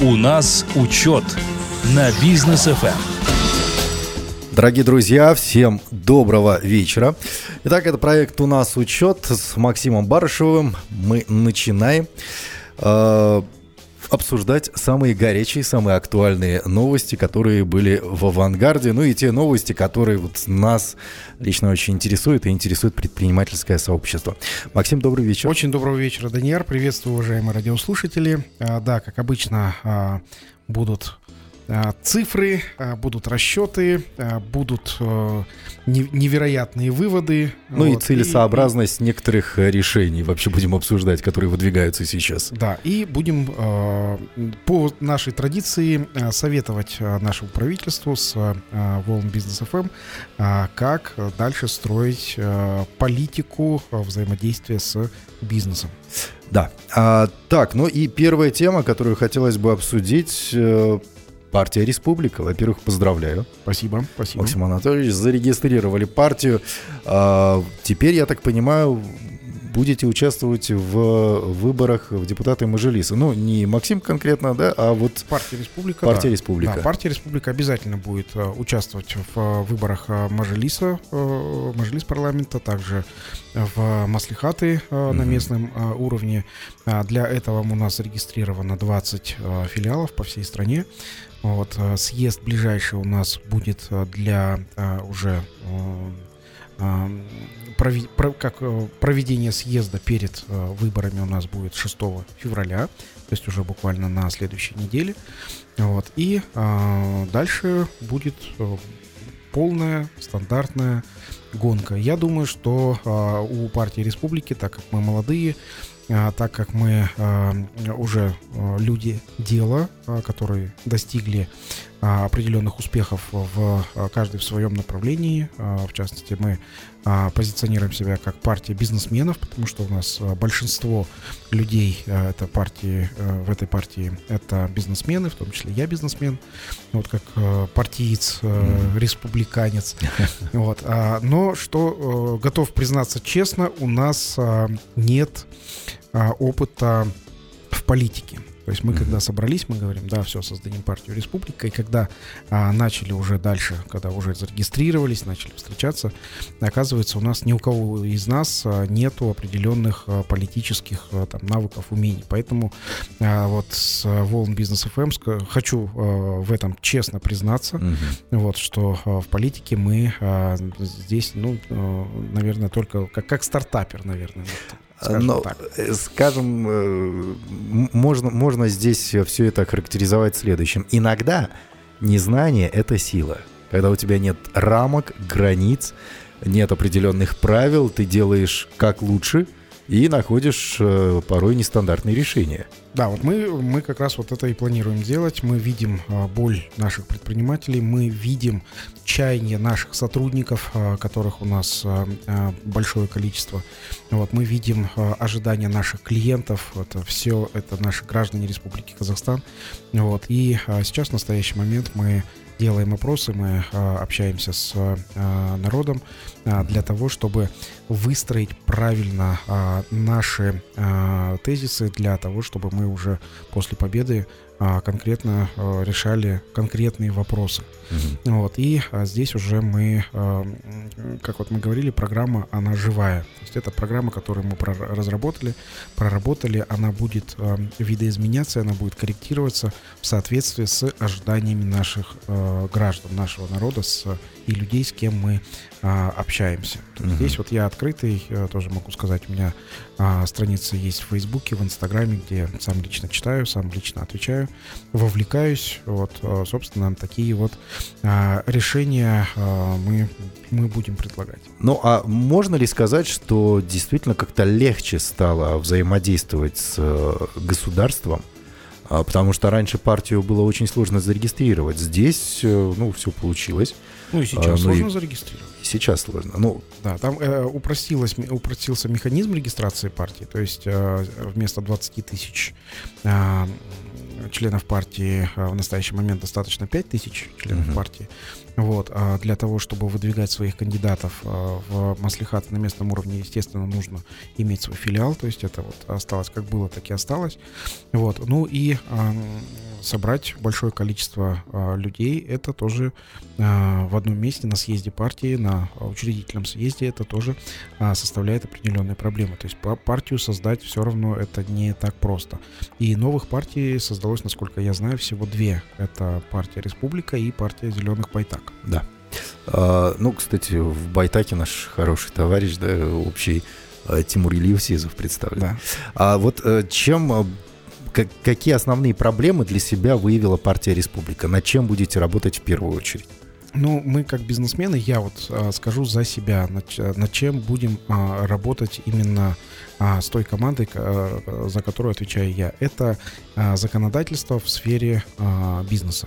У нас учет на бизнес ФМ. Дорогие друзья, всем доброго вечера. Итак, это проект «У нас учет» с Максимом Барышевым. Мы начинаем э, обсуждать самые горячие, самые актуальные новости, которые были в авангарде. Ну и те новости, которые вот нас лично очень интересуют и интересует предпринимательское сообщество. Максим, добрый вечер. Очень доброго вечера, Даниэр. Приветствую, уважаемые радиослушатели. А, да, как обычно, а, будут цифры, а, будут расчеты, а, будут невероятные выводы. Ну вот. и целесообразность и, некоторых э, решений вообще будем обсуждать, которые выдвигаются сейчас. Да, и будем по нашей традиции советовать нашему правительству с Волн Бизнес ФМ, как дальше строить политику взаимодействия с бизнесом. Да. А, так, ну и первая тема, которую хотелось бы обсудить, э, Партия Республика. Во-первых, поздравляю. Спасибо, спасибо. Максим Анатольевич, зарегистрировали партию. А, теперь, я так понимаю, будете участвовать в выборах в депутаты Мажилиса. Ну, не Максим конкретно, да, а вот... Партия Республика. Партия да. Республика. Да, партия Республика обязательно будет uh, участвовать в uh, выборах Мажилиса, Мажилис парламента, также в Маслихаты на местном уровне. Uh, для этого у нас зарегистрировано 20 uh, филиалов по всей стране. Вот, э, съезд ближайший у нас будет э, для а, уже а, прови, про, как проведение съезда перед а, выборами у нас будет 6 февраля, то есть уже буквально на следующей неделе. Вот, и а, дальше будет полная стандартная гонка. Я думаю, что у партии Республики, так как мы молодые, так как мы уже люди дела, которые достигли определенных успехов в каждой в своем направлении. В частности, мы позиционируем себя как партия бизнесменов, потому что у нас большинство людей это партии, в этой партии это бизнесмены, в том числе я бизнесмен, вот как партиец, республиканец. Вот. Но что готов признаться честно, у нас нет а, опыта в политике. То есть мы, когда собрались, мы говорим, да, все, создадим партию Республика. И когда а, начали уже дальше, когда уже зарегистрировались, начали встречаться, оказывается, у нас ни у кого из нас а, нету определенных а, политических а, там, навыков, умений. Поэтому а, вот с Волн Бизнес ФМ хочу а, в этом честно признаться, mm-hmm. вот, что а, в политике мы а, здесь, ну, а, наверное, только как, как стартапер, наверное. Скажем Но, так. Э, скажем, э, можно, можно здесь все это характеризовать следующим. Иногда незнание — это сила. Когда у тебя нет рамок, границ, нет определенных правил, ты делаешь как лучше — и находишь э, порой нестандартные решения. Да, вот мы, мы как раз вот это и планируем делать. Мы видим э, боль наших предпринимателей, мы видим чаяние наших сотрудников, э, которых у нас э, э, большое количество. Вот, мы видим э, ожидания наших клиентов. Это все это наши граждане Республики Казахстан. Вот, и э, сейчас в настоящий момент мы делаем опросы, мы а, общаемся с а, народом а, для того, чтобы выстроить правильно наши тезисы для того, чтобы мы уже после победы конкретно решали конкретные вопросы. Mm-hmm. Вот, и а, здесь уже мы, а, как вот мы говорили, программа, она живая. То есть это программа, которую мы разработали, проработали, она будет а, видоизменяться, она будет корректироваться в соответствии с ожиданиями наших а, граждан, нашего народа с, и людей, с кем мы а, общаемся. Mm-hmm. Здесь вот я открытый, а, тоже могу сказать, у меня а, страница есть в Фейсбуке, в Инстаграме, где сам лично читаю, сам лично отвечаю, вовлекаюсь. Вот, а, собственно, такие вот решения а, мы, мы будем предлагать. Ну, а можно ли сказать, что действительно как-то легче стало взаимодействовать с э, государством? А, потому что раньше партию было очень сложно зарегистрировать. Здесь, э, ну, все получилось. Ну и сейчас а, ну, сложно и... зарегистрировать. Сейчас сложно. Ну, да, там э, упростилось, упростился механизм регистрации партии. То есть э, вместо 20 тысяч э, членов партии э, в настоящий момент достаточно 5 тысяч членов uh-huh. партии. Вот, а для того, чтобы выдвигать своих кандидатов э, в маслихаты на местном уровне, естественно, нужно иметь свой филиал. То есть это вот осталось как было, так и осталось. Вот, ну и собрать большое количество а, людей, это тоже а, в одном месте на съезде партии, на учредительном съезде, это тоже а, составляет определенные проблемы. То есть партию создать все равно это не так просто. И новых партий создалось, насколько я знаю, всего две. Это партия Республика и партия Зеленых Байтак. Да. А, ну, кстати, в Байтаке наш хороший товарищ, да, общий а, Тимур Ильев Сизов представлен. Да. А вот э, чем а, как, какие основные проблемы для себя выявила партия Республика? Над чем будете работать в первую очередь? Ну, мы как бизнесмены, я вот а, скажу за себя, над, над чем будем а, работать именно а, с той командой, а, за которую отвечаю я. Это а, законодательство в сфере а, бизнеса.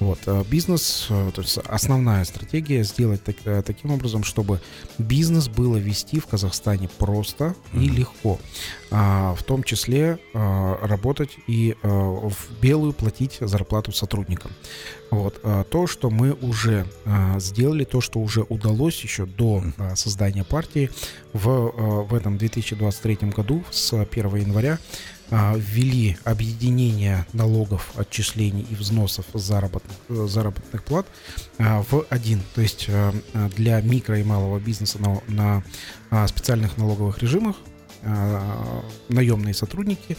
Вот, э, бизнес, э, то есть основная стратегия сделать так, э, таким образом, чтобы бизнес было вести в Казахстане просто и легко. А, в том числе а, работать и а, в белую платить зарплату сотрудникам. Вот, а, то, что мы уже а, сделали, то, что уже удалось еще до а, создания партии в, а, в этом 2023 году с 1 января а, ввели объединение налогов, отчислений и взносов заработных, э, заработных плат а, в один. То есть э, для микро и малого бизнеса на, на а, специальных налоговых режимах наемные сотрудники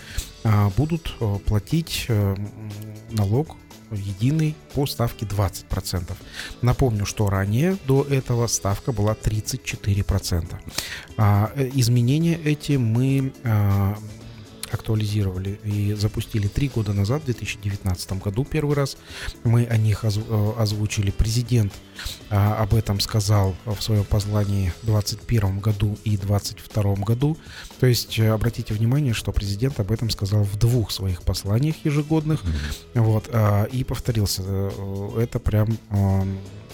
будут э, платить налог единый по ставке 20%. Напомню, что ранее до этого ставка была 34%. Изменения эти мы актуализировали и запустили три года назад, в 2019 году первый раз. Мы о них э, озвучили. Президент а, об этом сказал в своем послании в 2021 году и 2022 году. То есть э, обратите внимание, что президент об этом сказал в двух своих посланиях ежегодных. Mm-hmm. Вот, а, и повторился. Э, это прям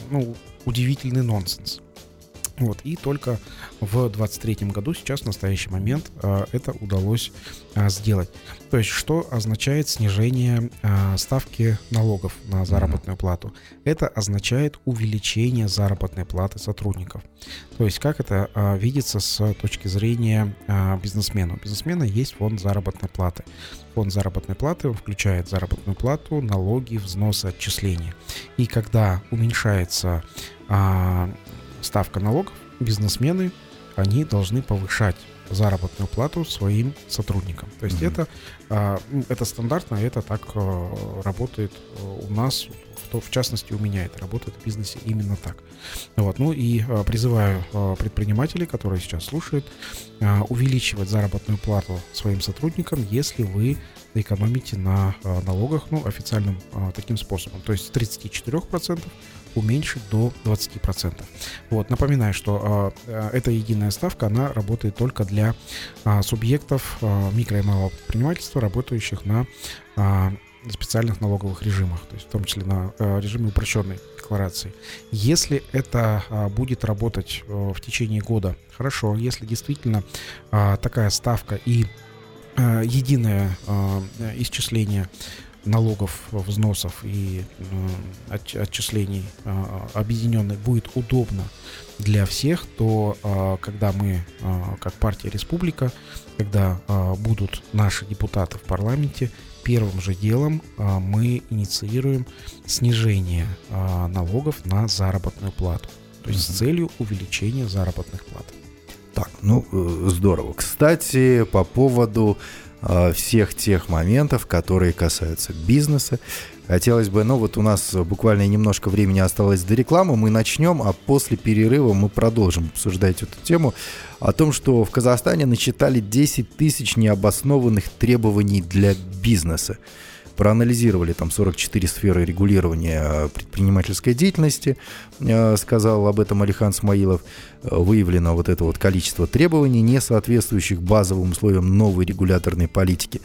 ну, удивительный нонсенс. Вот, и только в 23 году, сейчас, в настоящий момент, а, это удалось а, сделать. То есть, что означает снижение а, ставки налогов на заработную плату? Это означает увеличение заработной платы сотрудников. То есть, как это видится с точки зрения бизнесмена? У бизнесмена есть фонд заработной платы. Фонд заработной платы включает заработную плату, налоги, взносы, отчисления. И когда уменьшается ставка налогов, бизнесмены, они должны повышать заработную плату своим сотрудникам. То есть mm-hmm. это, а, это стандартно, это так а, работает а, у нас, то в частности у меня это работает в бизнесе именно так. Вот, ну и призываю предпринимателей, которые сейчас слушают, увеличивать заработную плату своим сотрудникам, если вы экономите на налогах, ну, официальным таким способом. То есть с 34% уменьшить до 20%. Вот, напоминаю, что э, эта единая ставка, она работает только для э, субъектов э, микро и малого предпринимательства, работающих на э, специальных налоговых режимах, то есть в том числе на э, режиме упрощенной декларации. Если это будет работать э, в течение года, хорошо. Если действительно такая ставка и э, единое исчисление налогов, взносов и э, отчислений э, объединенных будет удобно для всех, то э, когда мы, как партия Республика, когда будут наши депутаты в парламенте, первым же делом мы инициируем снижение налогов на заработную плату. То есть с целью увеличения заработных плат. Так, ну здорово. Кстати, по поводу всех тех моментов, которые касаются бизнеса. Хотелось бы, ну вот у нас буквально немножко времени осталось до рекламы, мы начнем, а после перерыва мы продолжим обсуждать эту тему о том, что в Казахстане начитали 10 тысяч необоснованных требований для бизнеса проанализировали там 44 сферы регулирования э, предпринимательской деятельности, э, сказал об этом Алихан Смаилов. Э, выявлено вот это вот количество требований, не соответствующих базовым условиям новой регуляторной политики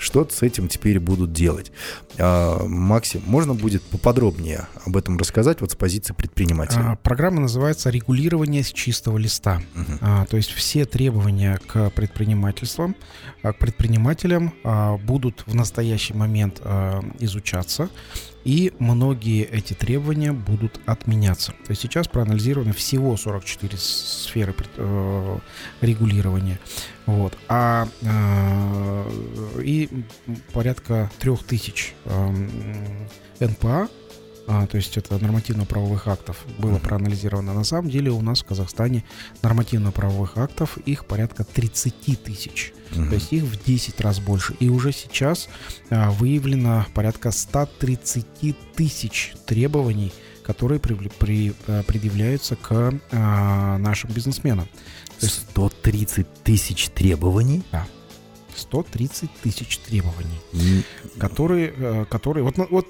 что с этим теперь будут делать. А, Максим, можно будет поподробнее об этом рассказать вот с позиции предпринимателя? А, программа называется «Регулирование с чистого листа». Угу. А, то есть все требования к предпринимательствам, к предпринимателям будут в настоящий момент изучаться и многие эти требования будут отменяться. То есть сейчас проанализировано всего 44 сферы э, регулирования. Вот. А, э, и порядка трех тысяч э, НПА а, то есть это нормативно-правовых актов, было проанализировано. На самом деле у нас в Казахстане нормативно-правовых актов их порядка 30 тысяч. uh То есть их в 10 раз больше. И уже сейчас а, выявлено порядка 130 тысяч требований, которые при, при, а, предъявляются к а, нашим бизнесменам. То есть 130 тысяч требований? Да. 130 тысяч требований, которые, э, которые вот, ну, вот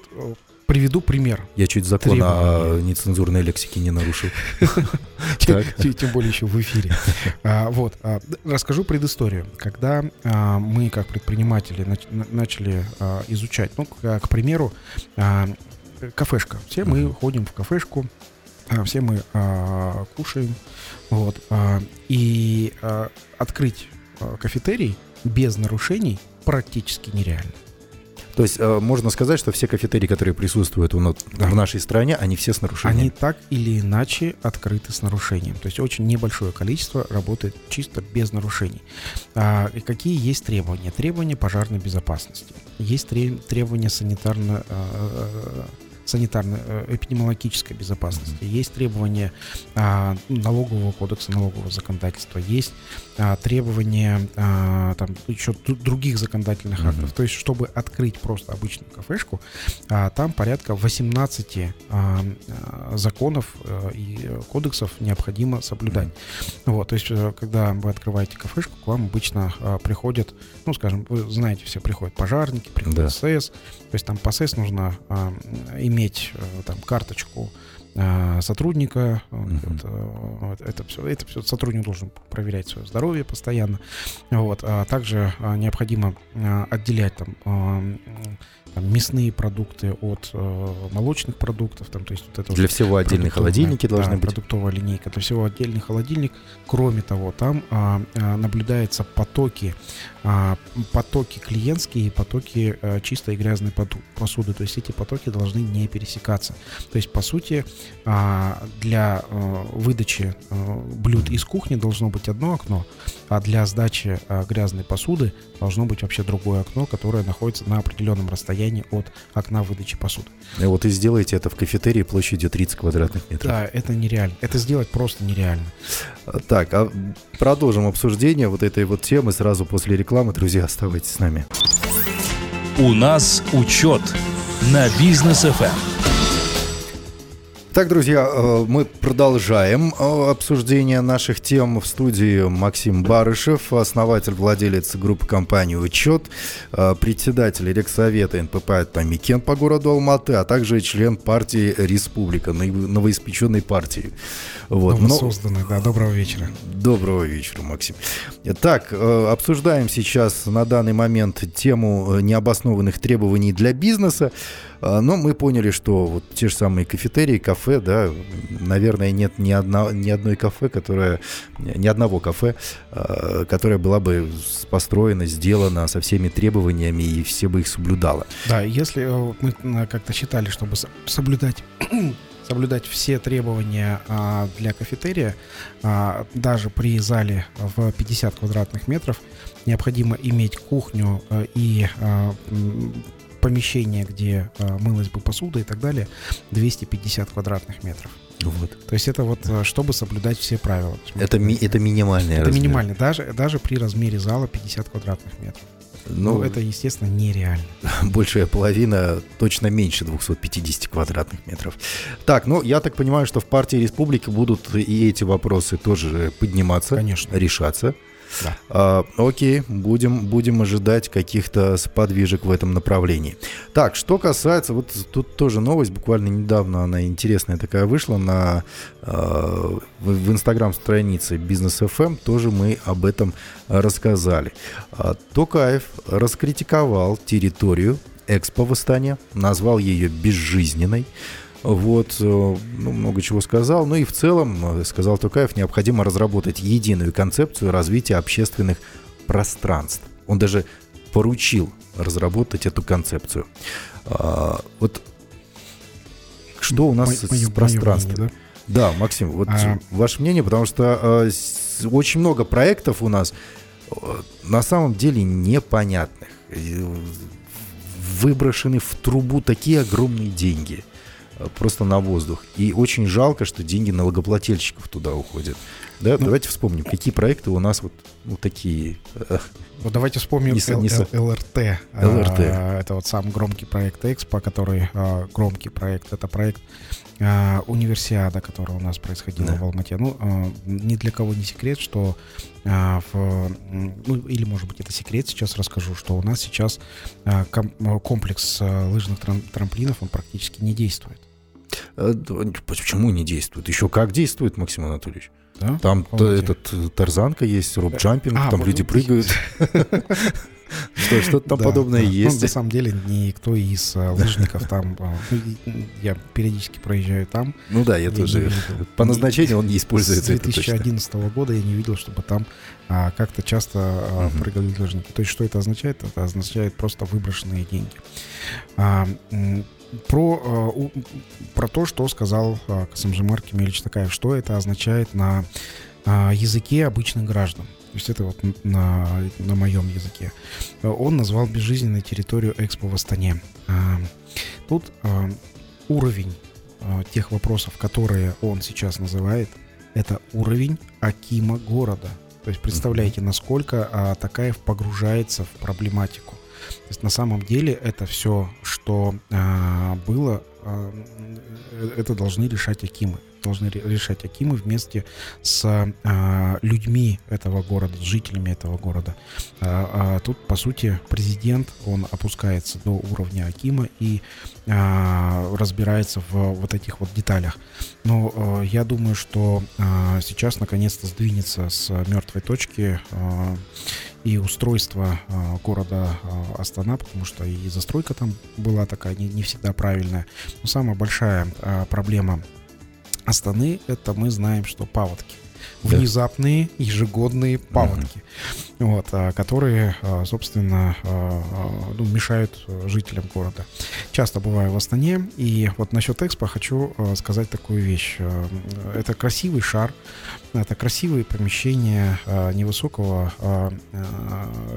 Приведу пример. Я чуть закон о нецензурной лексике не нарушил. Тем более еще в эфире. А, вот. А, расскажу предысторию. Когда а, мы, как предприниматели, начали изучать, ну, к примеру, кафешка. Все мы ходим в кафешку, все мы кушаем. Вот. И открыть кафетерий без нарушений практически нереально. То есть э, можно сказать, что все кафетерии, которые присутствуют в, в нашей стране, они все с нарушением. Они так или иначе открыты с нарушением. То есть очень небольшое количество работает чисто без нарушений. А, и какие есть требования? Требования пожарной безопасности. Есть требования санитарно э, санитарно-эпидемиологической безопасности, есть требования а, налогового кодекса, налогового законодательства, есть а, требования а, там еще других законодательных актов. Mm-hmm. То есть, чтобы открыть просто обычную кафешку, а, там порядка 18 а, а, законов а, и кодексов необходимо соблюдать. Mm-hmm. Вот, то есть, э, когда вы открываете кафешку, к вам обычно а, приходят, ну, скажем, вы знаете, все приходят пожарники, приходят да. СС, то есть там по СС нужно а, иметь а, там карточку а, сотрудника. Uh-huh. Это, это, все, это все сотрудник должен проверять свое здоровье постоянно. Вот. А также необходимо отделять там там, мясные продукты от э, молочных продуктов. Там, то есть вот это Для всего отдельные холодильники должны да, быть. Продуктовая линейка. Для всего отдельный холодильник. Кроме того, там а, наблюдаются потоки, потоки клиентские и потоки а, чистой и грязной посуды. То есть эти потоки должны не пересекаться. То есть, по сути, а, для а, выдачи а, блюд из кухни должно быть одно окно, а для сдачи а, грязной посуды должно быть вообще другое окно, которое находится на определенном расстоянии от окна выдачи посуды. И вот и сделайте это в кафетерии площадью 30 квадратных метров. Да, это нереально. Это сделать просто нереально. Так, а продолжим обсуждение вот этой вот темы сразу после рекламы. Друзья, оставайтесь с нами. У нас учет на бизнес FM. Так, друзья, э, мы продолжаем э, обсуждение наших тем в студии Максим Барышев, основатель, владелец группы компании «Учет», э, председатель Рексовета НПП «Тамикен» по городу Алматы, а также член партии «Республика», новоиспеченной партии. Вот. Новосозданной, да. Доброго вечера. Доброго вечера, Максим. Так, обсуждаем сейчас на данный момент тему необоснованных требований для бизнеса. А, но мы поняли, что вот те же самые кафетерии, кафе, да, наверное, нет ни, одно, ни одной кафе, которое, ни одного кафе, а, которое была бы построено, сделано со всеми требованиями и все бы их соблюдало. Да, если э, мы как-то считали, чтобы соблюдать соблюдать все требования а, для кафетерия, а, даже при зале в 50 квадратных метров, необходимо иметь кухню а, и а, помещение, где э, мылась бы посуда и так далее, 250 квадратных метров. Вот. То есть это вот, э, чтобы соблюдать все правила. Это, ми, это минимальное Это размер. минимальный, даже, даже при размере зала 50 квадратных метров. Ну, ну, это, естественно, нереально. Большая половина, точно меньше 250 квадратных метров. Так, ну, я так понимаю, что в партии Республики будут и эти вопросы тоже подниматься, Конечно. решаться. Да. А, окей, будем, будем ожидать каких-то сподвижек в этом направлении. Так, что касается, вот тут тоже новость, буквально недавно она интересная такая вышла на э, в, в инстаграм-странице Бизнес FM, эм. тоже мы об этом рассказали. А, Токаев раскритиковал территорию Экспо в назвал ее безжизненной. Вот, э, ну, много чего сказал. Ну и в целом, э, сказал Тукаев, необходимо разработать единую концепцию развития общественных пространств. Он даже поручил разработать эту концепцию. А, вот что у нас Мо- с пространством? Мнение, да? да, Максим, вот а... ваше мнение, потому что э, очень много проектов у нас на самом деле непонятных. Выброшены в трубу такие огромные деньги просто на воздух. И очень жалко, что деньги налогоплательщиков туда уходят. Да, ну, давайте вспомним, какие проекты у нас вот, вот такие. Э, вот давайте вспомним не, Л, не, ЛРТ. ЛРТ. А, это вот сам громкий проект Экспо, который а, громкий проект. Это проект а, Универсиада, которая у нас происходила да. в Алмате. Ну, а, ни для кого не секрет, что а, в, ну, или, может быть, это секрет, сейчас расскажу, что у нас сейчас а, ком, комплекс а, лыжных трам, трамплинов, он практически не действует. А, почему не действует? Еще как действует, Максим Анатольевич? Да? Там этот э, тарзанка есть, роп-джампинг, а, там люди прыгают. Что, что-то там подобное есть. Ну, на самом деле, никто из э, лыжников там... Э, ну, я периодически проезжаю там. Ну да, я тоже. По назначению он не используется. С 2011 года я не видел, чтобы там а, как-то часто прыгали лыжники. То есть, что это означает? Это означает просто выброшенные деньги. Про, э, про то, что сказал э, Касамжимар Кемельевич Такаев, что это означает на э, языке обычных граждан. То есть это вот на, на моем языке. Он назвал безжизненной территорию Экспо в Астане. Тут уровень тех вопросов, которые он сейчас называет, это уровень Акима города. То есть представляете, насколько Такаев погружается в проблематику. То есть на самом деле это все, что э, было, э, это должны решать Акимы. Должны решать Акимы вместе с э, людьми этого города, с жителями этого города. Э, э, тут, по сути, президент, он опускается до уровня Акима и э, разбирается в вот этих вот деталях. Но э, я думаю, что э, сейчас наконец-то сдвинется с мертвой точки э, и устройство э, города э, Астана, потому что и застройка там была такая не, не всегда правильная. Но самая большая э, проблема Астаны это мы знаем, что паводки внезапные ежегодные паводки, mm-hmm. вот, а, которые, а, собственно, а, ну, мешают жителям города. Часто бываю в Астане, и вот насчет Экспо хочу сказать такую вещь. Это красивый шар, это красивые помещения невысокого,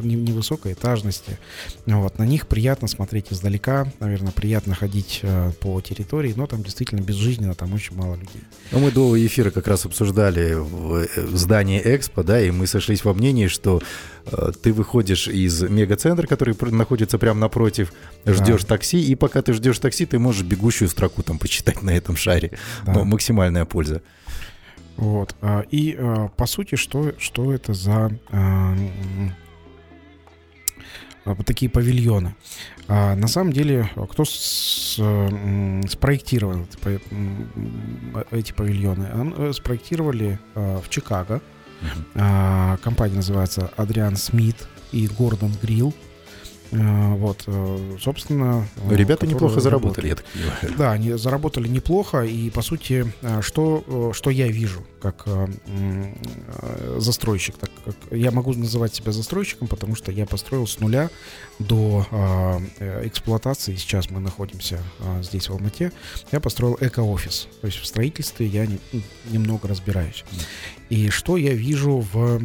невысокой этажности. Вот, на них приятно смотреть издалека, наверное, приятно ходить по территории, но там действительно безжизненно, там очень мало людей. Ну, мы до эфира как раз обсуждали в здании Экспо, да, и мы сошлись во мнении, что э, ты выходишь из мегацентра, который находится прямо напротив, ждешь да. такси, и пока ты ждешь такси, ты можешь бегущую строку там почитать на этом шаре. Да. Но максимальная польза. Вот. А, и а, по сути, что, что это за вот такие павильоны. А на самом деле, кто с, спроектировал эти павильоны? Э, спроектировали а, в Чикаго. Uh-huh. Компания называется Адриан Смит и Гордон Грилл. Э, вот, э, собственно... Э, Ребята неплохо заработали, я так понимаю. Да, они заработали неплохо, и, по сути, что, что я вижу как застройщик, так как я могу называть себя застройщиком, потому что я построил с нуля до эксплуатации, сейчас мы находимся здесь, в Алмате, я построил эко-офис, то есть в строительстве я немного разбираюсь. И что я вижу в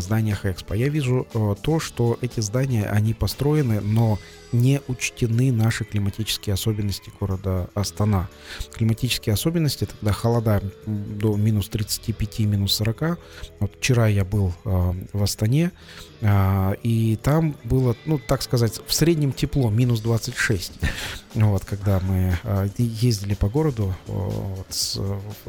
зданиях Экспо? Я вижу то, что эти здания, они построены учтены, но не учтены наши климатические особенности города Астана. Климатические особенности, это когда холода до минус 35, минус 40. Вот вчера я был э, в Астане, и там было, ну, так сказать, в среднем тепло, минус 26. Вот, когда мы э, ездили по городу, э, вот, с,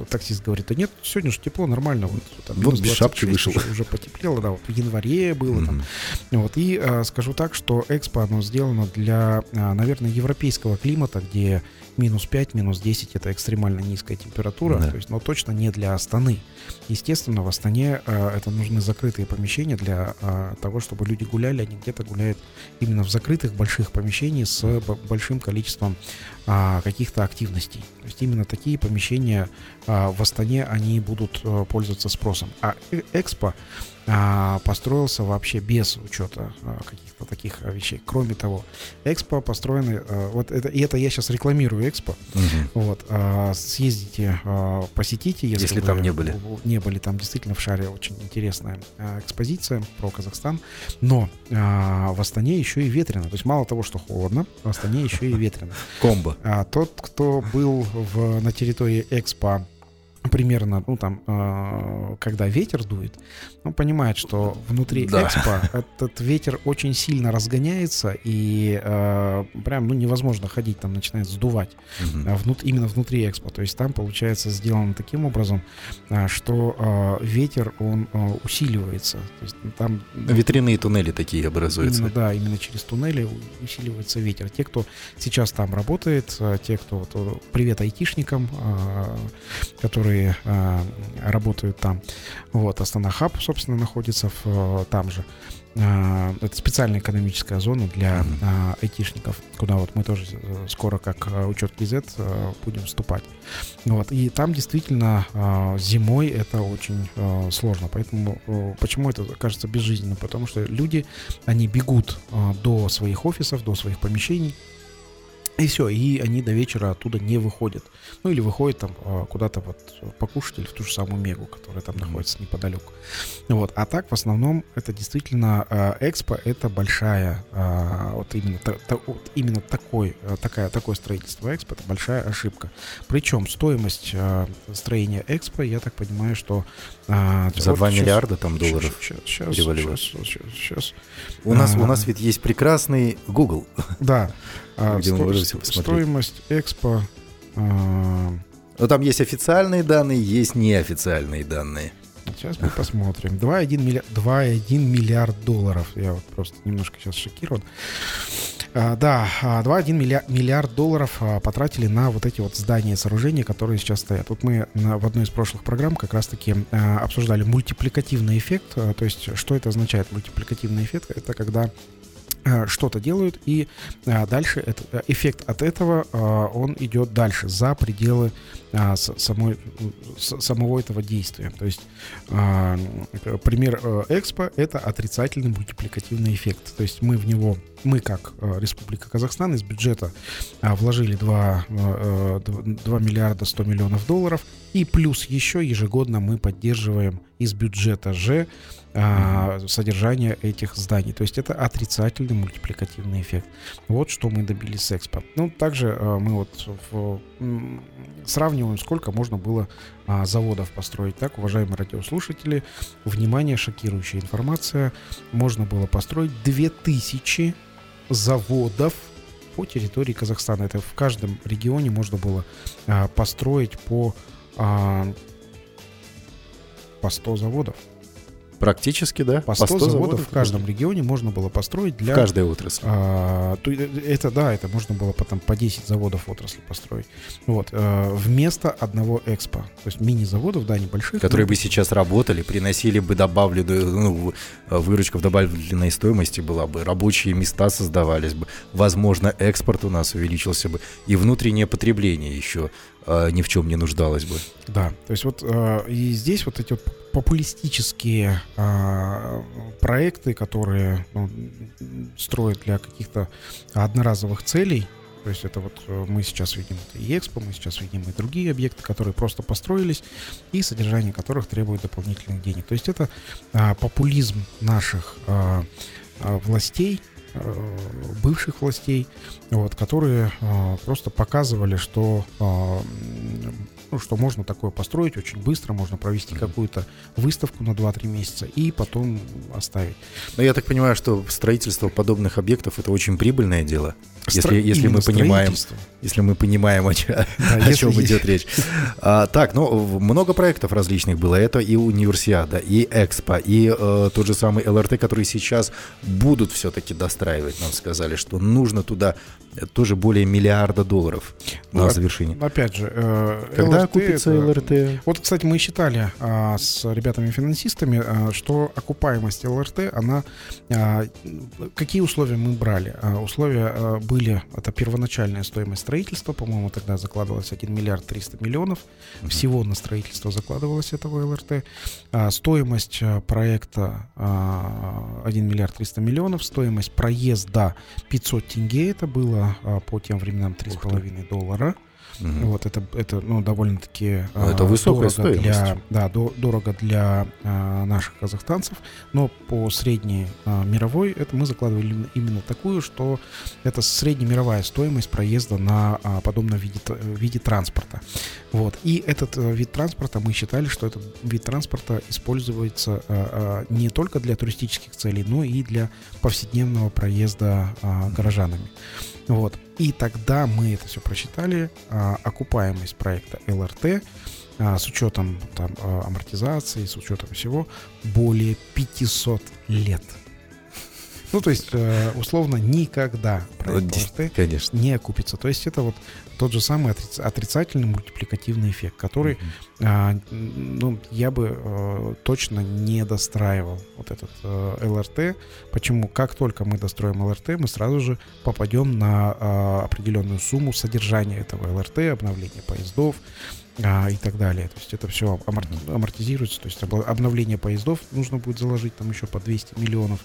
таксист говорит, да нет, сегодня же тепло, нормально. Вот, там, вот без шапки вышел. Уже, уже потеплело, да, вот в январе было mm-hmm. там. Вот, и э, скажу так, что Экспо, оно сделано для, а, наверное, европейского климата, где минус 5, минус 10 это экстремально низкая температура, да. то есть, но точно не для Астаны. Естественно, в Астане э, это нужны закрытые помещения для э, того, чтобы люди гуляли, они где-то гуляют именно в закрытых больших помещениях с большим количеством э, каких-то активностей. То есть именно такие помещения э, в Астане, они будут э, пользоваться спросом. А Экспо а, построился вообще без учета а, каких-то таких вещей. Кроме того, Экспо построены, а, вот это, и это я сейчас рекламирую Экспо, угу. вот, а, съездите, а, посетите, если, если там не были. Не были, там действительно в шаре очень интересная а, экспозиция про Казахстан, но а, в Астане еще и ветрено, то есть мало того, что холодно, в Астане еще и ветрено. Комбо. А, тот, кто был в, на территории Экспо примерно, ну там, э, когда ветер дует, он понимает, что внутри да. экспо этот ветер очень сильно разгоняется и э, прям, ну невозможно ходить, там начинает сдувать угу. внут, именно внутри экспо. То есть там получается сделано таким образом, э, что э, ветер он э, усиливается. То есть там ветряные туннели такие образуются. Именно, да, именно через туннели усиливается ветер. Те, кто сейчас там работает, э, те, кто вот, привет айтишникам, э, которые которые э, работают там. Вот, Астана Хаб, собственно, находится в, э, там же. Э, это специальная экономическая зона для э, айтишников, куда вот мы тоже э, скоро, как э, учет КИЗ, э, будем вступать. Вот, и там действительно э, зимой это очень э, сложно. Поэтому э, почему это кажется безжизненным? Потому что люди, они бегут э, до своих офисов, до своих помещений, и все, и они до вечера оттуда не выходят. Ну или выходят там а, куда-то вот покушать или в ту же самую Мегу, которая там находится неподалеку. Вот. А так в основном это действительно а, экспо, это большая, а, вот именно, вот именно такой, такая, такое строительство экспо, это большая ошибка. Причем стоимость строения экспо, я так понимаю, что... За вот 2 сейчас, миллиарда там долларов сейчас, сейчас, сейчас, сейчас, сейчас. У нас, у нас ведь есть прекрасный Google. Да. А, где мы можем все посмотреть. Стоимость экспо... А... Ну, там есть официальные данные, есть неофициальные данные. Сейчас мы посмотрим. 2,1 миллиард, 2,1 миллиард долларов. Я вот просто немножко сейчас шокирован. А, да, 2,1 миллиард, миллиард долларов а, потратили на вот эти вот здания и сооружения, которые сейчас стоят. Вот мы в одной из прошлых программ как раз-таки а, обсуждали мультипликативный эффект. А, то есть, что это означает мультипликативный эффект? Это когда что-то делают, и э, дальше это, э, эффект от этого, он идет дальше, за пределы самой, самого этого действия. То есть пример Экспо — это отрицательный мультипликативный эффект. То есть мы в него, мы как Республика Казахстан из бюджета вложили 2, 2 миллиарда 100 миллионов долларов, и плюс еще ежегодно мы поддерживаем из бюджета же а, содержание этих зданий. То есть это отрицательный мультипликативный эффект. Вот что мы добились с Экспо. Ну, также а, мы вот в, м, сравниваем, сколько можно было а, заводов построить. Так, уважаемые радиослушатели, внимание, шокирующая информация. Можно было построить 2000 заводов по территории Казахстана. Это в каждом регионе можно было а, построить по, а, по 100 заводов. Практически, да. По 100, 100 заводов, заводов в каждом регионе можно было построить для... В каждой отрасли. А, то, э, это, да, это можно было потом по 10 заводов отрасли построить. Вот. А, вместо одного экспо. То есть мини-заводов, да, небольших. Которые но... бы сейчас работали, приносили бы добавленную, ну, выручка в добавленной стоимости была бы, рабочие места создавались бы, возможно, экспорт у нас увеличился бы, и внутреннее потребление еще а, ни в чем не нуждалось бы. Да, то есть вот а, и здесь вот эти вот популистические а, проекты, которые ну, строят для каких-то одноразовых целей, то есть это вот э, мы сейчас видим это и Экспо, мы сейчас видим и другие объекты, которые просто построились и содержание которых требует дополнительных денег. То есть это а, популизм наших а, властей, бывших властей, вот, которые а, просто показывали, что а, ну, что можно такое построить очень быстро, можно провести какую-то выставку на 2-3 месяца и потом оставить. Но я так понимаю, что строительство подобных объектов это очень прибыльное дело. Если, если мы понимаем, если мы понимаем, о, да, о чем есть. идет речь. А, так, ну, много проектов различных было. Это и Универсиада, и Экспо, и э, тот же самый ЛРТ, который сейчас будут все-таки достраивать. Нам сказали, что нужно туда тоже более миллиарда долларов на ну, завершение. Опять же, э, когда ЛРТ купится это... ЛРТ? Вот, кстати, мы считали а, с ребятами-финансистами, а, что окупаемость ЛРТ, она... А, какие условия мы брали? А, условия а, были, это первоначальная стоимость строительство, по-моему, тогда закладывалось 1 миллиард 300 миллионов. Всего на строительство закладывалось этого ЛРТ. А, стоимость а, проекта 1 миллиард 300 миллионов. Стоимость проезда 500 тенге. Это было по тем временам 3,5 доллара. Угу. Вот это, это ну, довольно-таки ну, это высокая стоимость. Для, да, до, дорого для а, наших казахстанцев, но по средней а, мировой это мы закладывали именно такую, что это среднемировая стоимость проезда на а, подобном виде, виде транспорта. Вот. И этот а, вид транспорта, мы считали, что этот вид транспорта используется а, а, не только для туристических целей, но и для повседневного проезда а, горожанами. Вот. И тогда мы это все просчитали, а, окупаемость проекта ЛРТ а, с учетом там, а, амортизации, с учетом всего, более 500 лет. Ну, то есть, э, условно, никогда проект ЛРТ Конечно. не окупится. То есть, это вот тот же самый отрицательный мультипликативный эффект, который, mm-hmm. ну, я бы э, точно не достраивал вот этот ЛРТ. Почему? Как только мы достроим ЛРТ, мы сразу же попадем на определенную сумму содержания этого ЛРТ, обновления поездов, а, и так далее. То есть это все амортизируется. То есть обновление поездов нужно будет заложить там еще по 200 миллионов.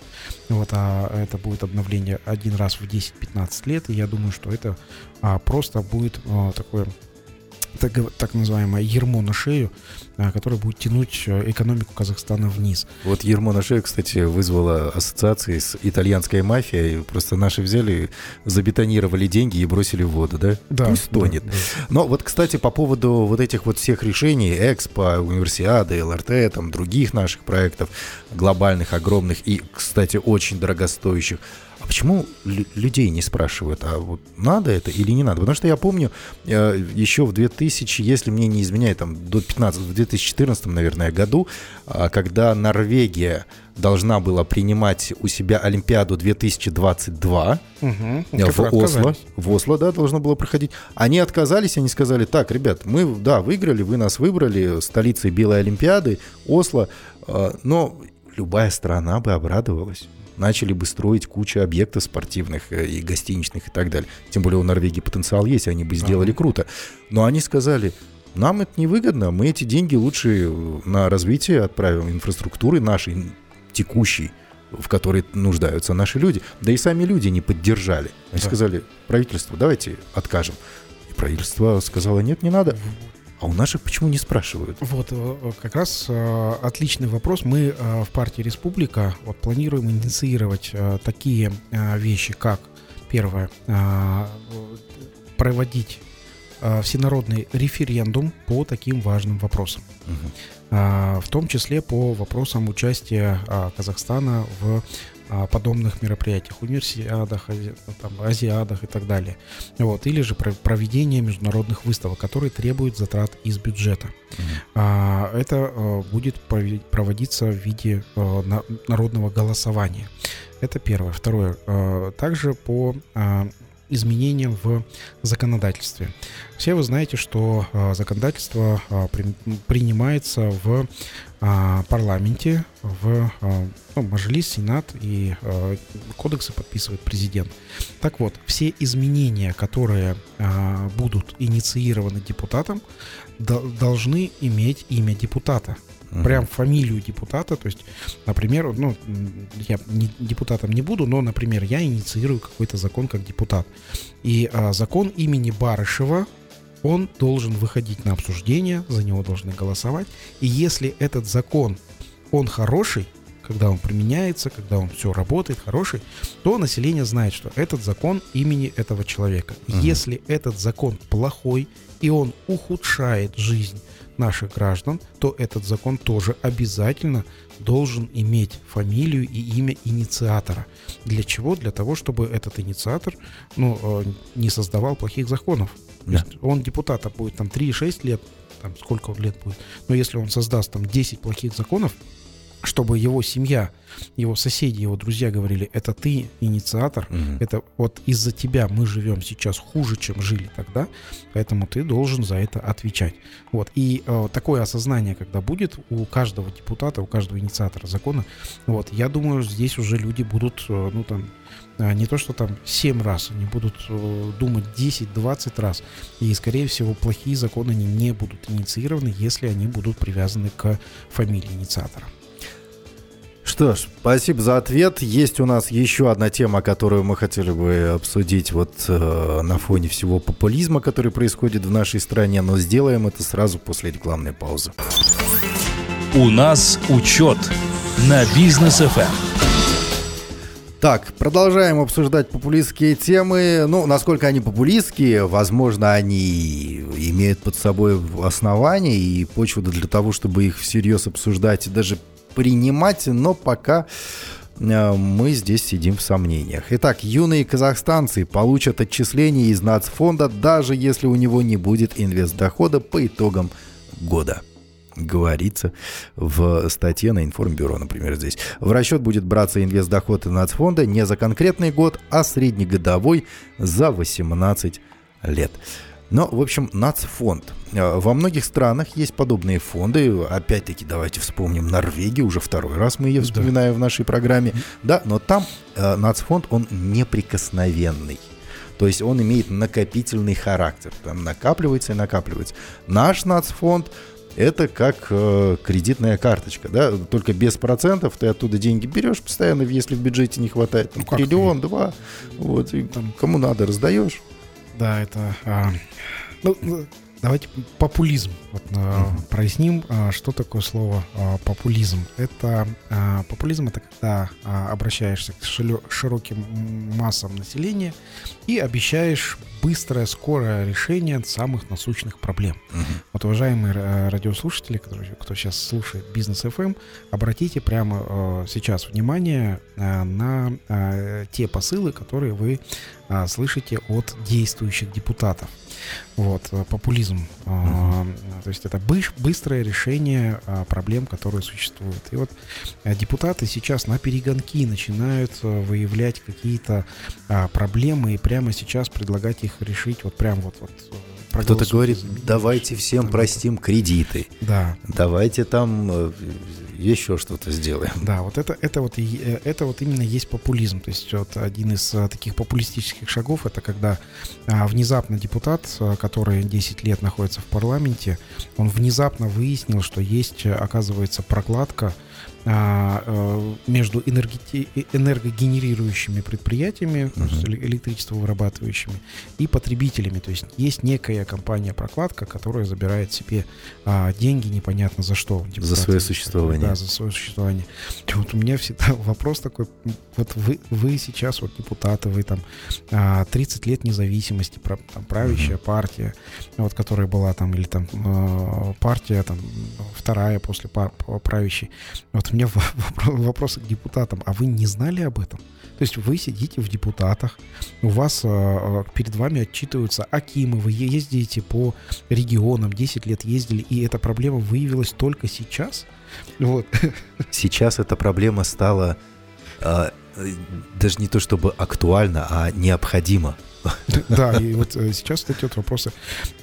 Вот, а это будет обновление один раз в 10-15 лет. И я думаю, что это а, просто будет а, такое так, так называемое ермо на шею, а, которое будет тянуть э, экономику Казахстана вниз. Вот ермо на шею, кстати, вызвало ассоциации с итальянской мафией. Просто наши взяли, забетонировали деньги и бросили в воду, да? Да. Пусть тонет. Да, да. Но вот, кстати, по поводу вот этих вот всех решений, Экспо, Универсиады, ЛРТ, там, других наших проектов, глобальных, огромных и, кстати, очень дорогостоящих, а почему людей не спрашивают, а вот надо это или не надо? Потому что я помню э, еще в 2000, если мне не изменяет, там до 15, в 2014, наверное, году, э, когда Норвегия должна была принимать у себя Олимпиаду 2022 угу, э, в Осло. В Осло, да, должно было проходить. Они отказались, они сказали, так, ребят, мы, да, выиграли, вы нас выбрали столицей Белой Олимпиады, Осло, но любая страна бы обрадовалась начали бы строить кучу объектов спортивных э, и гостиничных и так далее. Тем более у Норвегии потенциал есть, они бы сделали ага. круто. Но они сказали, нам это невыгодно, мы эти деньги лучше э, на развитие отправим инфраструктуры нашей текущей, в которой нуждаются наши люди. Да и сами люди не поддержали. Они да. сказали, правительство, давайте откажем. И правительство сказало, нет, не надо. А у наших почему не спрашивают? Вот, э, как раз э, отличный вопрос. Мы э, в партии Республика вот, планируем инициировать такие вещи, как первое, проводить всенародный референдум по таким важным вопросам. Угу. В том числе по вопросам участия Казахстана в подобных мероприятиях, универсиадах, там, азиадах и так далее. Вот. Или же проведение международных выставок, которые требуют затрат из бюджета. Mm-hmm. Это э, будет проводиться в виде э, народного голосования. Это первое. Второе. Э, также по изменениям в законодательстве. Все вы знаете, что законодательство принимается в парламенте, в а, ну, Мажилис, Сенат и а, кодексы подписывает президент. Так вот, все изменения, которые а, будут инициированы депутатом, до, должны иметь имя депутата. Uh-huh. Прям фамилию депутата, то есть, например, ну, я не, депутатом не буду, но, например, я инициирую какой-то закон как депутат. И а, закон имени Барышева он должен выходить на обсуждение, за него должны голосовать. И если этот закон, он хороший, когда он применяется, когда он все работает, хороший, то население знает, что этот закон имени этого человека. Угу. Если этот закон плохой, и он ухудшает жизнь наших граждан, то этот закон тоже обязательно должен иметь фамилию и имя инициатора. Для чего? Для того, чтобы этот инициатор ну, э, не создавал плохих законов. Да. Он депутата будет там 3-6 лет, там сколько он лет будет. Но если он создаст там 10 плохих законов, чтобы его семья, его соседи, его друзья говорили, это ты инициатор, Мгм. это вот из-за тебя мы живем сейчас хуже, чем жили тогда, поэтому ты должен за это отвечать. Вот. И э, такое осознание, когда будет у каждого депутата, у каждого инициатора закона, вот, я думаю, здесь уже люди будут, э, ну там, а, не то, что там 7 раз, они будут э, думать 10-20 раз. И, скорее всего, плохие законы они не будут инициированы, если они будут привязаны к фамилии инициатора. Что ж, спасибо за ответ. Есть у нас еще одна тема, которую мы хотели бы обсудить вот э, на фоне всего популизма, который происходит в нашей стране, но сделаем это сразу после рекламной паузы. У нас учет на бизнес Эм. ФМ. Так, продолжаем обсуждать популистские темы. Ну, насколько они популистские, возможно, они имеют под собой основания и почву для того, чтобы их всерьез обсуждать и даже принимать, но пока э, мы здесь сидим в сомнениях. Итак, юные казахстанцы получат отчисления из нацфонда, даже если у него не будет инвестдохода по итогам года говорится в статье на Информбюро, например, здесь. В расчет будет браться инвестдоход нацфонда не за конкретный год, а среднегодовой за 18 лет. Но, в общем, нацфонд. Э, Во многих странах есть подобные фонды. Опять-таки, давайте вспомним Норвегию. Уже второй раз мы ее Да. вспоминаем в нашей программе. Да, но там э, нацфонд, он неприкосновенный. То есть он имеет накопительный характер. Там накапливается и накапливается. Наш нацфонд это как э, кредитная карточка, да, только без процентов ты оттуда деньги берешь постоянно, если в бюджете не хватает, там, Ну, триллион, два, вот, и там кому надо раздаешь. Да, это... а, ну, давайте популизм. Вот, а, Проясним, а, что такое слово а, популизм. Это а, популизм это когда а, обращаешься к широким массам населения и обещаешь быстрое, скорое решение самых насущных проблем. Вот, уважаемые э, радиослушатели, которые, кто сейчас слушает Бизнес FM, обратите прямо э, сейчас внимание э, на э, те посылы, которые вы э, слышите от действующих депутатов. Вот, э, популизм. э, То есть это быстрое решение э, проблем, которые существуют. И вот э, депутаты сейчас на перегонки начинают э, выявлять какие-то а, проблемы и прямо сейчас предлагать их решить вот прям вот. вот Кто-то говорит, давайте всем простим кредиты, Да, давайте там еще что-то сделаем. Да, вот это, это, вот, э, это вот именно есть популизм. То есть вот один из а, таких популистических шагов, это когда а, внезапно депутат, а, который 10 лет находится в парламенте, он внезапно выяснил, что есть, э, оказывается, прокладка э, между энергети- э, энергогенерирующими предприятиями, эле- электричество вырабатывающими, и потребителями. То есть есть некая компания-прокладка, которая забирает себе а, деньги непонятно за что. депутаты. свое существование. Да, за свое существование. И Вот у меня всегда вопрос такой, вот вы, вы сейчас вот депутаты, вы там а, 30 лет независимости, там, правящая партия, вот которая была там, или там а, партия там вторая после правящей. Вот у меня в- вопро- вопрос к депутатам, а вы не знали об этом? То есть вы сидите в депутатах, у вас а, а, перед вами отчитываются Акимы, вы ездите по регионам, 10 лет ездили, и эта проблема выявилась только сейчас? Вот. Сейчас эта проблема стала э, даже не то чтобы актуальна, а необходима. Да, и вот э, сейчас вот эти вот вопросы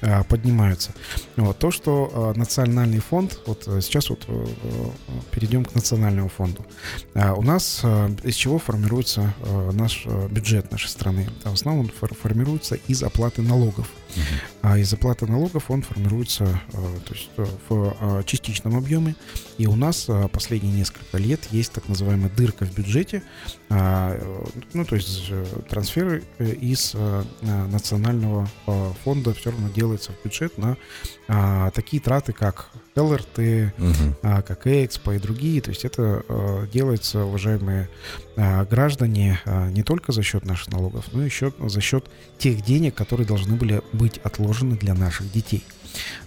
а, поднимаются. Вот, то, что а, национальный фонд, вот э, сейчас вот э, э, перейдем к национальному фонду. У нас из чего формируется э, наш э, бюджет нашей страны? В основном он фор- формируется из оплаты налогов. А из оплаты налогов он формируется э, то есть, э, в э, частичном объеме. И у нас последние несколько лет есть так называемая дырка в бюджете, а, ну, то есть трансферы из национального фонда все равно делается в бюджет на а, такие траты, как ЛРТ, Мгм. а, как Экспо и другие. То есть это э, делается, уважаемые а, граждане, а, не только за счет наших налогов, но еще за счет тех денег, которые должны были быть отложены для наших детей.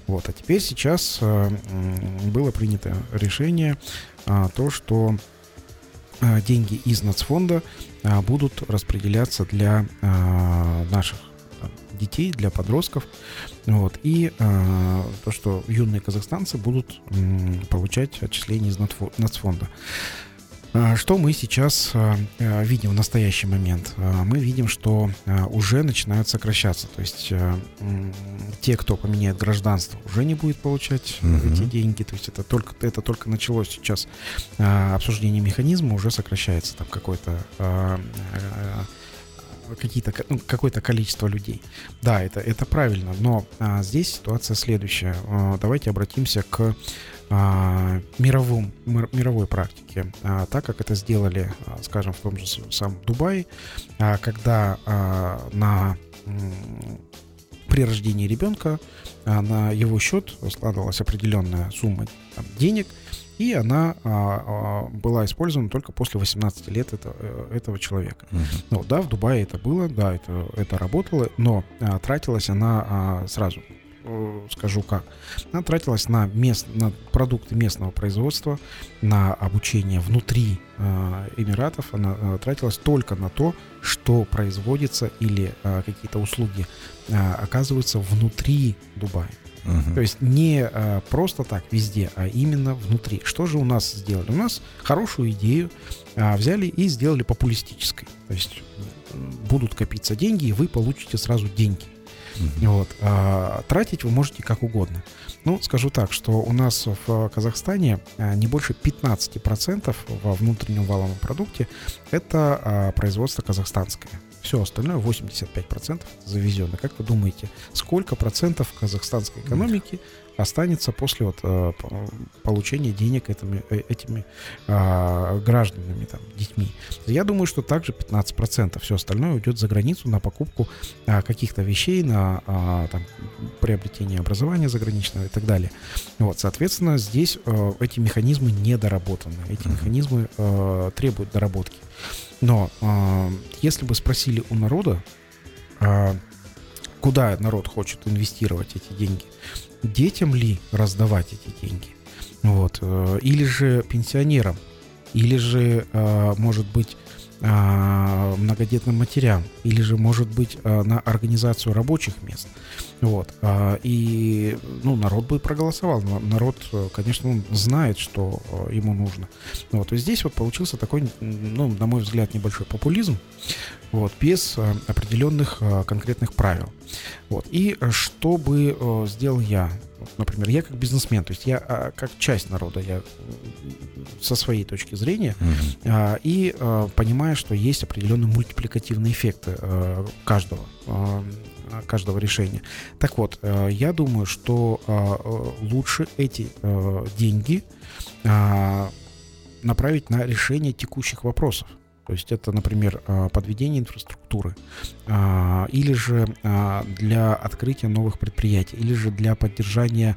Вот. А теперь сейчас м, было принято решение то, что деньги из нацфонда будут распределяться для наших детей, для подростков. Вот. И э, то, что юные казахстанцы будут м, получать отчисления из нацфонда. А, что мы сейчас а, видим в настоящий момент? Мы видим, что уже начинают сокращаться. То есть те, кто поменяет гражданство, уже не будет получать угу. эти деньги. То есть это только, это только началось сейчас обсуждение механизма, уже сокращается там какой-то какие-то, ну, какое-то количество людей. Да, это, это правильно, но а, здесь ситуация следующая. А, давайте обратимся к а, мировым, мировой практике, а, так как это сделали, а, скажем, в том же самом Дубае, а, когда а, на при рождении ребенка а, на его счет складывалась определенная сумма там, денег, и она а, а, была использована только после 18 лет это, э, этого человека. Uh-huh. Ну да, в Дубае это было, да, это, это работало, но а, тратилась она а, сразу Э, скажу как. Она тратилась на, мест, на продукты местного производства, на обучение внутри э, Эмиратов. Она э, тратилась только на то, что производится или э, какие-то услуги оказываются внутри Дубая. Uh-huh. То есть не а, просто так везде, а именно внутри. Что же у нас сделали? У нас хорошую идею а, взяли и сделали популистической. То есть будут копиться деньги, и вы получите сразу деньги. Mm-hmm. Вот. А, тратить вы можете как угодно. Ну, скажу так, что у нас в Казахстане а, не больше 15% во внутреннем валовом продукте это а, производство казахстанское. Все остальное, 85% завезено. Как вы думаете, сколько процентов казахстанской экономики останется после вот, э, получения денег этими, э, этими а, гражданами, там, детьми. Я думаю, что также 15%. Все остальное уйдет за границу на покупку а, каких-то вещей, на а, там, приобретение образования заграничного и так далее. Вот, соответственно, здесь э, эти механизмы недоработаны. Эти механизмы требуют доработки. Но если бы спросили у народа, куда народ хочет инвестировать эти деньги, детям ли раздавать эти деньги, вот, э, или же пенсионерам, или же, э, может быть, э, многодетным матерям, или же, может быть, на организацию рабочих мест. Вот. И ну, народ бы проголосовал. Народ, конечно, он знает, что ему нужно. Вот. И здесь вот получился такой, ну, на мой взгляд, небольшой популизм, вот, без определенных конкретных правил. Вот. И что бы сделал я? Например, я как бизнесмен, то есть я а, как часть народа, я со своей точки зрения, mm-hmm. и а, понимаю, что есть определенные мультипликативные эффекты а, каждого каждого решения. Так вот, я думаю, что лучше эти деньги направить на решение текущих вопросов. То есть это, например, а, подведение инфраструктуры, а, или же а, для открытия новых предприятий, или же для поддержания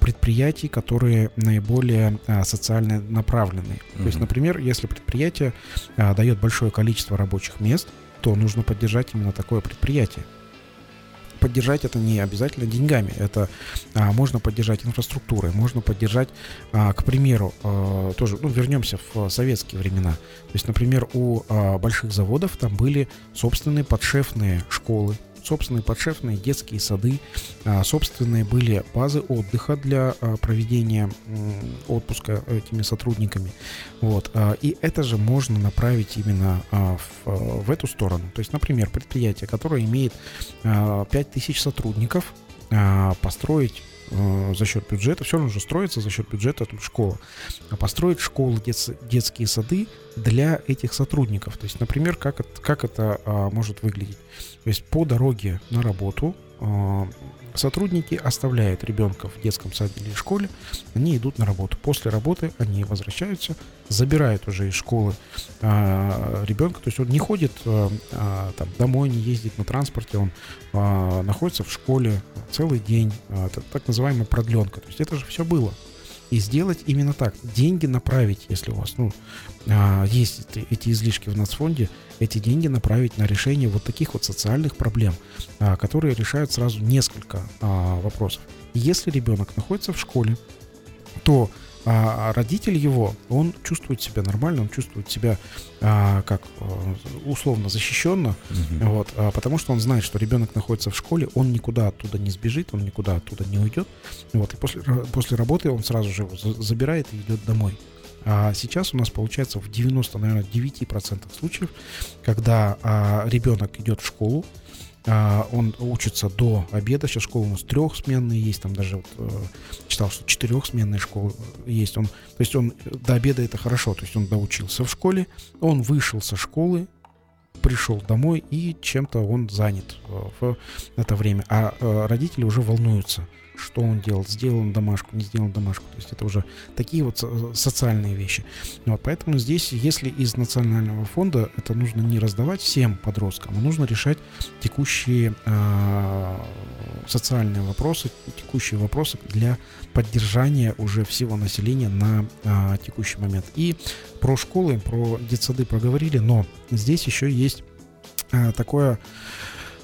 предприятий, которые наиболее социально направлены. Mm-hmm. То есть, например, если предприятие дает большое количество рабочих мест, то нужно поддержать именно такое предприятие поддержать это не обязательно деньгами. Это а, можно поддержать инфраструктурой, можно поддержать, а, к примеру, а, тоже, ну, вернемся в советские времена. То есть, например, у а, больших заводов там были собственные подшефные школы, собственные подшефные детские сады, а, собственные были базы отдыха для а, проведения отпуска этими сотрудниками. Вот. А, и это же можно направить именно в, в эту сторону. То есть, например, предприятие, которое имеет 5000 сотрудников, построить э, за счет бюджета, все равно же строится за счет бюджета школа, а построить школы, дет, детские сады для этих сотрудников. То есть, например, как это, как это а, может выглядеть. То есть по дороге на работу а, сотрудники оставляют ребенка в детском саде или школе, они идут на работу. После работы они возвращаются, забирают уже из школы а, ребенка, то есть он не ходит а, там, домой, не ездит на транспорте, он находится в школе целый день, так называемая продленка. То есть это же все было и сделать именно так. Деньги направить, если у вас ну, а, есть эти излишки в нацфонде, эти деньги направить на решение вот таких вот социальных проблем, а, которые решают сразу несколько а, вопросов. Если ребенок находится в школе, то а родитель его, он чувствует себя нормально, он чувствует себя а, как а, условно защищенно, угу. вот, а, потому что он знает, что ребенок находится в школе, он никуда оттуда не сбежит, он никуда оттуда не уйдет, вот, и после, после работы он сразу же его забирает и идет домой. А сейчас у нас получается в 90, наверное, 9% случаев, когда а, ребенок идет в школу, а, он учится до обеда. Сейчас школа у нас трехсменные есть, там даже вот, э, читал, что четырехсменные школы есть. Он, то есть он до обеда это хорошо, то есть он доучился в школе, он вышел со школы, пришел домой и чем-то он занят э, в это время. А э, родители уже волнуются что он делал, сделал он домашку, не сделал домашку. То есть это уже такие вот социальные вещи. Вот, поэтому здесь, если из национального фонда это нужно не раздавать всем подросткам, а нужно решать текущие э, социальные вопросы, текущие вопросы для поддержания уже всего населения на э, текущий момент. И про школы, про детсады проговорили, но здесь еще есть э, такое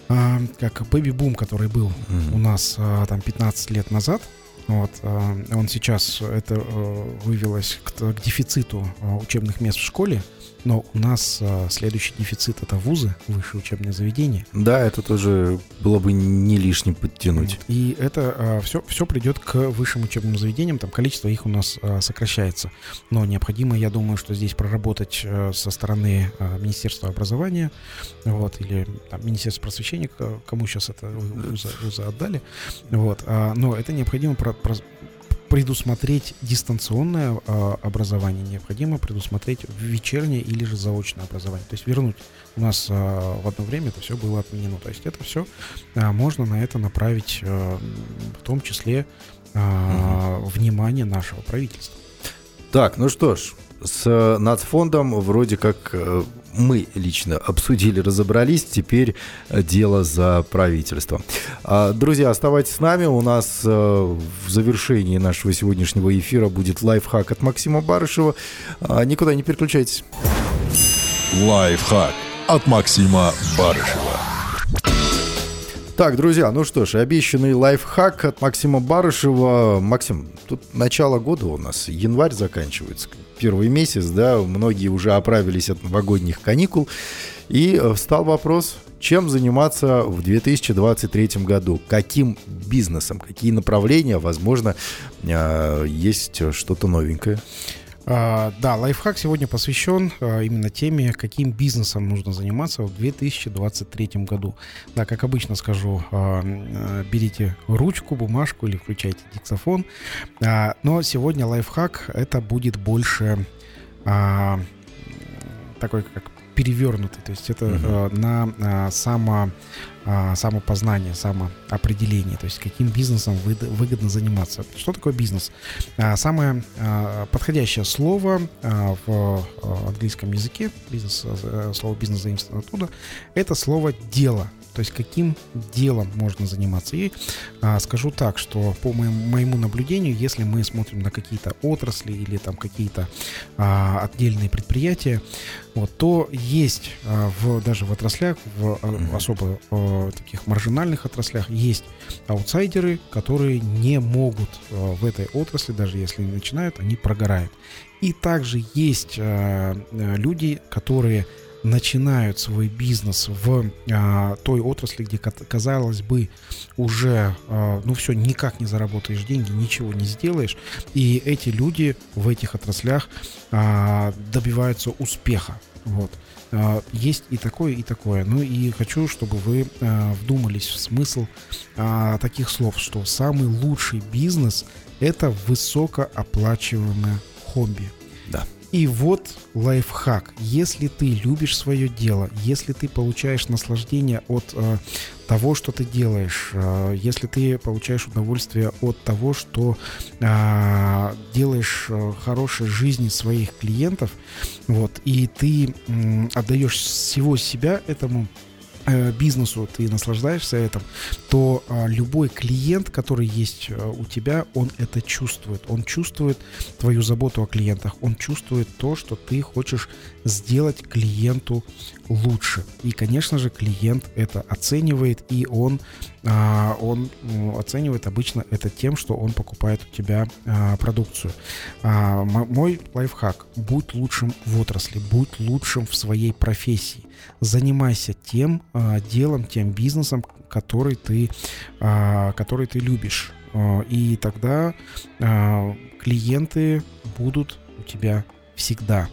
а, как бэби-бум, который был mm-hmm. у нас а, там 15 лет назад. Вот, а, он сейчас это а, вывелось к, к дефициту а, учебных мест в школе. Но у нас а, следующий дефицит это вузы, высшее учебное заведение. Да, это тоже было бы не лишним подтянуть. И это а, все, все придет к высшим учебным заведениям, там количество их у нас а, сокращается. Но необходимо, я думаю, что здесь проработать а, со стороны а, Министерства образования, вот, или там, Министерства просвещения, кому сейчас это вузы, вузы отдали. Вот, а, но это необходимо про, про, предусмотреть дистанционное э, образование, необходимо предусмотреть вечернее или же заочное образование. То есть вернуть у нас э, в одно время это все было отменено. То есть это все э, можно на это направить э, в том числе э, угу. внимание нашего правительства. Так, ну что ж, с нацфондом вроде как мы лично обсудили, разобрались. Теперь э, дело за правительством. А, друзья, оставайтесь с нами. У нас э, в завершении нашего сегодняшнего эфира будет лайфхак от Максима Барышева. А, никуда не переключайтесь. Лайфхак от Максима Барышева. Так, друзья, ну что ж, обещанный лайфхак от Максима Барышева. Максим, тут начало года у нас, январь заканчивается, первый месяц, да, многие уже оправились от новогодних каникул. И э, встал вопрос, чем заниматься в 2023 году? Каким бизнесом? Какие направления? Возможно, э, есть что-то новенькое. А, да, лайфхак сегодня посвящен а, именно теме, каким бизнесом нужно заниматься в 2023 году. Да, как обычно скажу, а, берите ручку, бумажку или включайте диктофон. Но сегодня лайфхак это будет больше такой как перевернутый, то есть это uh на само, а, самопознание, самоопределение, то есть каким бизнесом вы, выгодно заниматься. Что такое бизнес? А, самое а, подходящее слово в английском языке, бизнес, слово бизнес заимствовано оттуда, это слово дело. То есть каким делом можно заниматься. И а, скажу так, что по моему, моему наблюдению, если мы смотрим на какие-то отрасли или там какие-то а, отдельные предприятия, вот, то есть а, в, даже в отраслях, в а, особо а, таких маржинальных отраслях, есть аутсайдеры, которые не могут а, в этой отрасли, даже если начинают, они прогорают. И также есть а, люди, которые начинают свой бизнес в а, той отрасли, где, казалось бы, уже, а, ну все, никак не заработаешь деньги, ничего не сделаешь. И эти люди в этих отраслях а, добиваются успеха. Вот. А, есть и такое, и такое. Ну и хочу, чтобы вы а, вдумались в смысл а, таких слов, что самый лучший бизнес – это высокооплачиваемое хобби. Да. И вот лайфхак. Если ты любишь свое дело, если ты получаешь наслаждение от э, того, что ты делаешь, э, если ты получаешь удовольствие от того, что э, делаешь э, хорошей жизни своих клиентов, вот, и ты э, отдаешь всего себя этому бизнесу ты наслаждаешься этим, то а, любой клиент, который есть э, у тебя, он это чувствует. Он чувствует твою заботу о клиентах. Он чувствует то, что ты хочешь сделать клиенту лучше. И, конечно же, клиент это оценивает, и он а, он ну, оценивает обычно это тем, что он покупает у тебя а, продукцию. А, мой лайфхак. Будь лучшим в отрасли, будь лучшим в своей профессии. Занимайся тем делом, тем бизнесом, который ты, который ты любишь. И тогда клиенты будут у тебя всегда.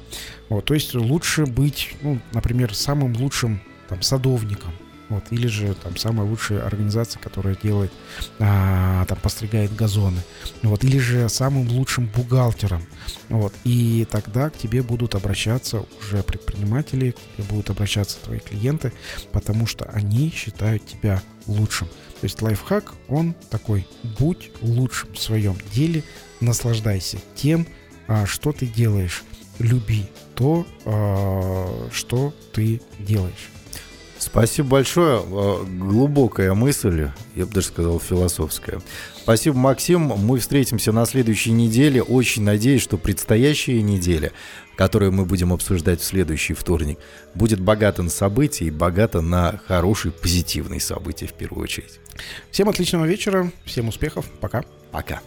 Вот, то есть лучше быть, ну, например, самым лучшим там, садовником, вот, или же там самая лучшая организация, которая делает, а, там постригает газоны, вот, или же самым лучшим бухгалтером, вот, и тогда к тебе будут обращаться уже предприниматели, к тебе будут обращаться твои клиенты, потому что они считают тебя лучшим. То есть лайфхак, он такой, будь лучшим в своем деле, наслаждайся тем, а, что ты делаешь, люби то, а, что ты делаешь. Спасибо большое. А, глубокая мысль, я бы даже сказал, философская. Спасибо, Максим. Мы встретимся на следующей неделе. Очень надеюсь, что предстоящая неделя, которую мы будем обсуждать в следующий вторник, будет богата на события и богата на хорошие, позитивные события в первую очередь. Всем отличного вечера, всем успехов. Пока. Пока.